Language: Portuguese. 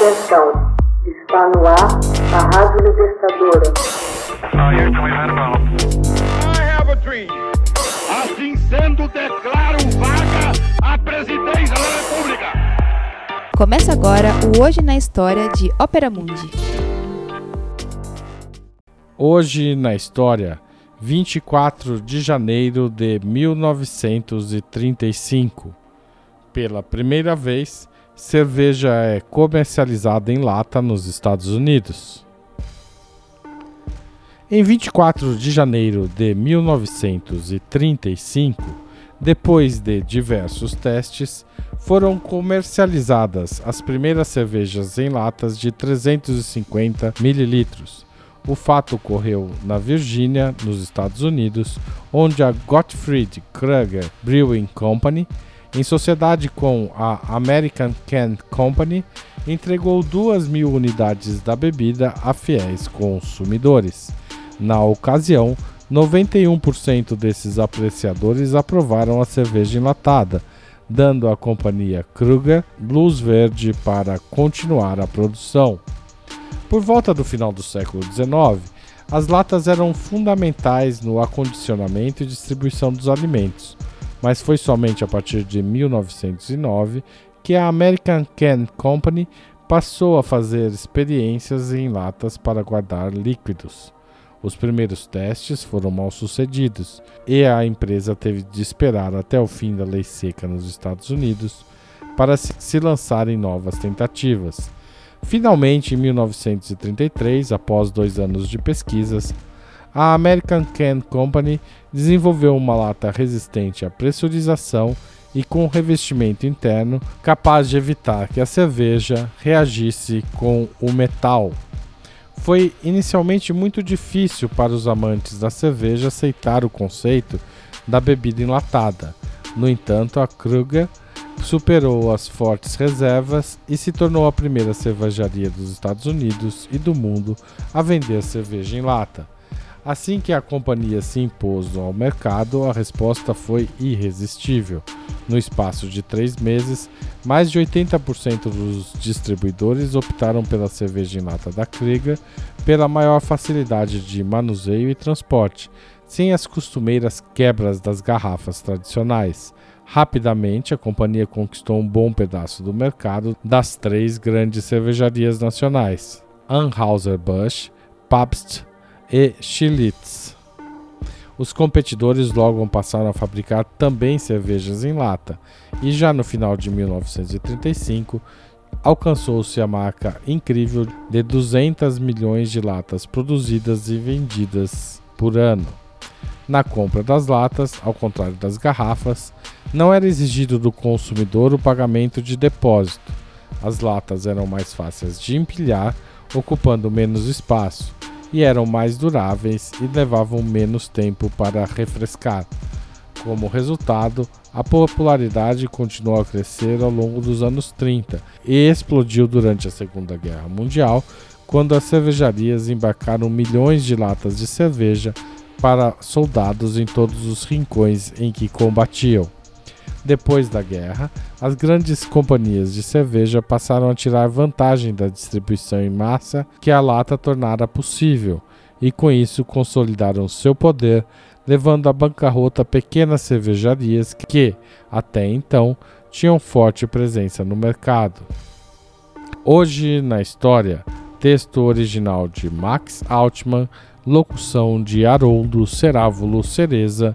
Atenção, está no ar a Rádio Libertadora. Assim sendo, declaro vaga a presidência da República. Começa agora o Hoje na História de Ópera Mundi. Hoje na História, 24 de janeiro de 1935. Pela primeira vez, cerveja é comercializada em lata nos Estados Unidos. Em 24 de janeiro de 1935, depois de diversos testes, foram comercializadas as primeiras cervejas em latas de 350 mililitros. O fato ocorreu na Virgínia, nos Estados Unidos, onde a Gottfried Kruger Brewing Company em sociedade com a American Can Company, entregou 2 mil unidades da bebida a fiéis consumidores. Na ocasião, 91% desses apreciadores aprovaram a cerveja enlatada, dando à companhia Kruger luz verde para continuar a produção. Por volta do final do século XIX, as latas eram fundamentais no acondicionamento e distribuição dos alimentos mas foi somente a partir de 1909 que a American Can Company passou a fazer experiências em latas para guardar líquidos. Os primeiros testes foram mal sucedidos e a empresa teve de esperar até o fim da lei seca nos Estados Unidos para se lançar em novas tentativas. Finalmente, em 1933, após dois anos de pesquisas, a American Can Company desenvolveu uma lata resistente à pressurização e com revestimento interno capaz de evitar que a cerveja reagisse com o metal. Foi inicialmente muito difícil para os amantes da cerveja aceitar o conceito da bebida enlatada. No entanto, a Kruger superou as fortes reservas e se tornou a primeira cervejaria dos Estados Unidos e do mundo a vender cerveja em lata. Assim que a companhia se impôs ao mercado, a resposta foi irresistível. No espaço de três meses, mais de 80% dos distribuidores optaram pela cerveja em lata da Krieger pela maior facilidade de manuseio e transporte, sem as costumeiras quebras das garrafas tradicionais. Rapidamente, a companhia conquistou um bom pedaço do mercado das três grandes cervejarias nacionais: Anheuser-Busch, Pabst e Chilitz. Os competidores logo passaram a fabricar também cervejas em lata, e já no final de 1935 alcançou-se a marca incrível de 200 milhões de latas produzidas e vendidas por ano. Na compra das latas, ao contrário das garrafas, não era exigido do consumidor o pagamento de depósito. As latas eram mais fáceis de empilhar, ocupando menos espaço e eram mais duráveis e levavam menos tempo para refrescar. Como resultado, a popularidade continuou a crescer ao longo dos anos 30 e explodiu durante a Segunda Guerra Mundial, quando as cervejarias embarcaram milhões de latas de cerveja para soldados em todos os rincões em que combatiam. Depois da guerra, as grandes companhias de cerveja passaram a tirar vantagem da distribuição em massa que a lata tornara possível, e com isso consolidaram seu poder, levando à bancarrota pequenas cervejarias que, até então, tinham forte presença no mercado. Hoje na história, texto original de Max Altman, locução de Haroldo Cerávulo Cereza